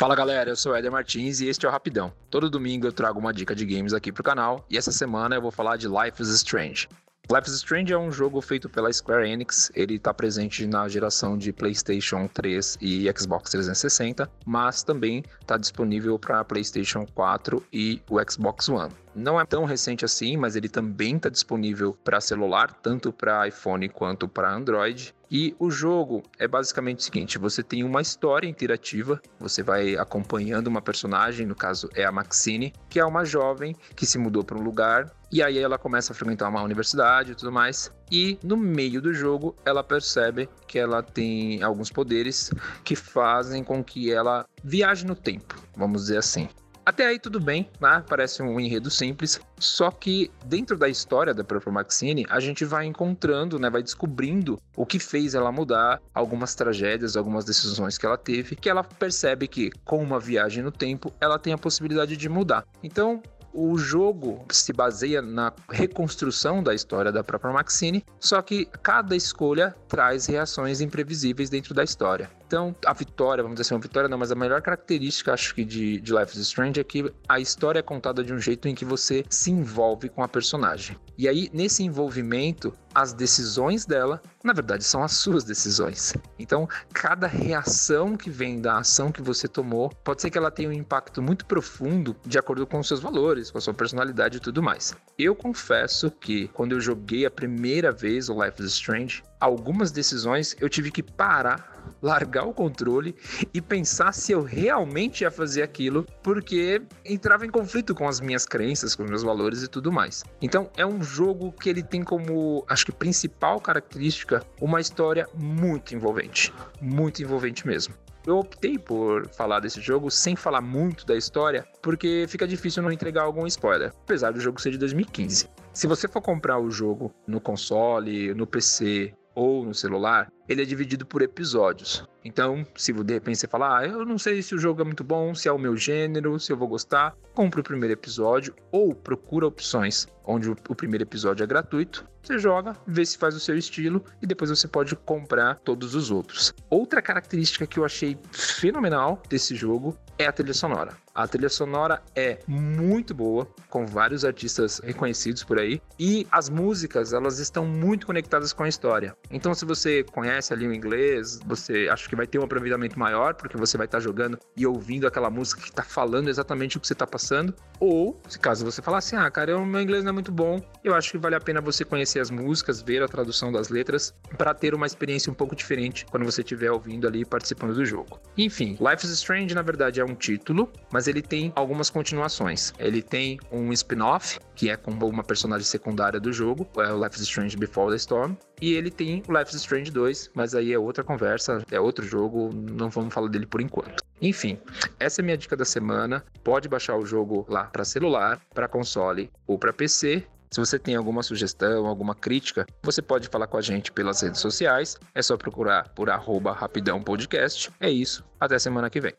Fala galera, eu sou Eder Martins e este é o Rapidão. Todo domingo eu trago uma dica de games aqui pro canal e essa semana eu vou falar de Life is Strange. Life is Strange é um jogo feito pela Square Enix, ele está presente na geração de PlayStation 3 e Xbox 360, mas também está disponível para PlayStation 4 e o Xbox One. Não é tão recente assim, mas ele também está disponível para celular, tanto para iPhone quanto para Android. E o jogo é basicamente o seguinte: você tem uma história interativa, você vai acompanhando uma personagem, no caso é a Maxine, que é uma jovem que se mudou para um lugar e aí ela começa a frequentar uma universidade e tudo mais. E no meio do jogo ela percebe que ela tem alguns poderes que fazem com que ela viaje no tempo, vamos dizer assim. Até aí tudo bem, né? Parece um enredo simples. Só que dentro da história da própria Maxine, a gente vai encontrando, né? Vai descobrindo o que fez ela mudar, algumas tragédias, algumas decisões que ela teve, que ela percebe que com uma viagem no tempo, ela tem a possibilidade de mudar. Então, o jogo se baseia na reconstrução da história da própria Maxine, só que cada escolha traz reações imprevisíveis dentro da história. Então, a vitória, vamos dizer assim, uma vitória não, mas a melhor característica, acho que, de, de Life is Strange é que a história é contada de um jeito em que você se envolve com a personagem. E aí, nesse envolvimento, as decisões dela, na verdade, são as suas decisões. Então, cada reação que vem da ação que você tomou, pode ser que ela tenha um impacto muito profundo de acordo com os seus valores, com a sua personalidade e tudo mais. Eu confesso que quando eu joguei a primeira vez o Life is Strange, algumas decisões eu tive que parar largar o controle e pensar se eu realmente ia fazer aquilo, porque entrava em conflito com as minhas crenças, com os meus valores e tudo mais. Então é um jogo que ele tem como, acho que principal característica, uma história muito envolvente, muito envolvente mesmo. Eu optei por falar desse jogo sem falar muito da história, porque fica difícil não entregar algum spoiler, apesar do jogo ser de 2015. Se você for comprar o jogo no console, no PC ou no celular, ele é dividido por episódios. Então, se de repente você falar, ah, eu não sei se o jogo é muito bom, se é o meu gênero, se eu vou gostar, compre o primeiro episódio ou procura opções onde o primeiro episódio é gratuito. Você joga, vê se faz o seu estilo e depois você pode comprar todos os outros. Outra característica que eu achei fenomenal desse jogo é a trilha sonora. A trilha sonora é muito boa, com vários artistas reconhecidos por aí, e as músicas, elas estão muito conectadas com a história. Então, se você conhece ali o inglês, você acha que vai ter um aproveitamento maior, porque você vai estar jogando e ouvindo aquela música que está falando exatamente o que você está passando, ou, se caso você falar assim, ah, cara, o meu inglês não é muito bom, eu acho que vale a pena você conhecer as músicas, ver a tradução das letras, para ter uma experiência um pouco diferente quando você estiver ouvindo ali e participando do jogo. Enfim, Life is Strange, na verdade, é um título, mas ele tem algumas continuações. Ele tem um spin-off, que é com uma personagem secundária do jogo, é o Life is Strange Before the Storm, e ele tem o Life is Strange 2, mas aí é outra conversa, é outro jogo, não vamos falar dele por enquanto. Enfim, essa é minha dica da semana. Pode baixar o jogo lá para celular, para console ou para PC. Se você tem alguma sugestão, alguma crítica, você pode falar com a gente pelas redes sociais. É só procurar por arroba rapidão podcast. É isso. Até semana que vem.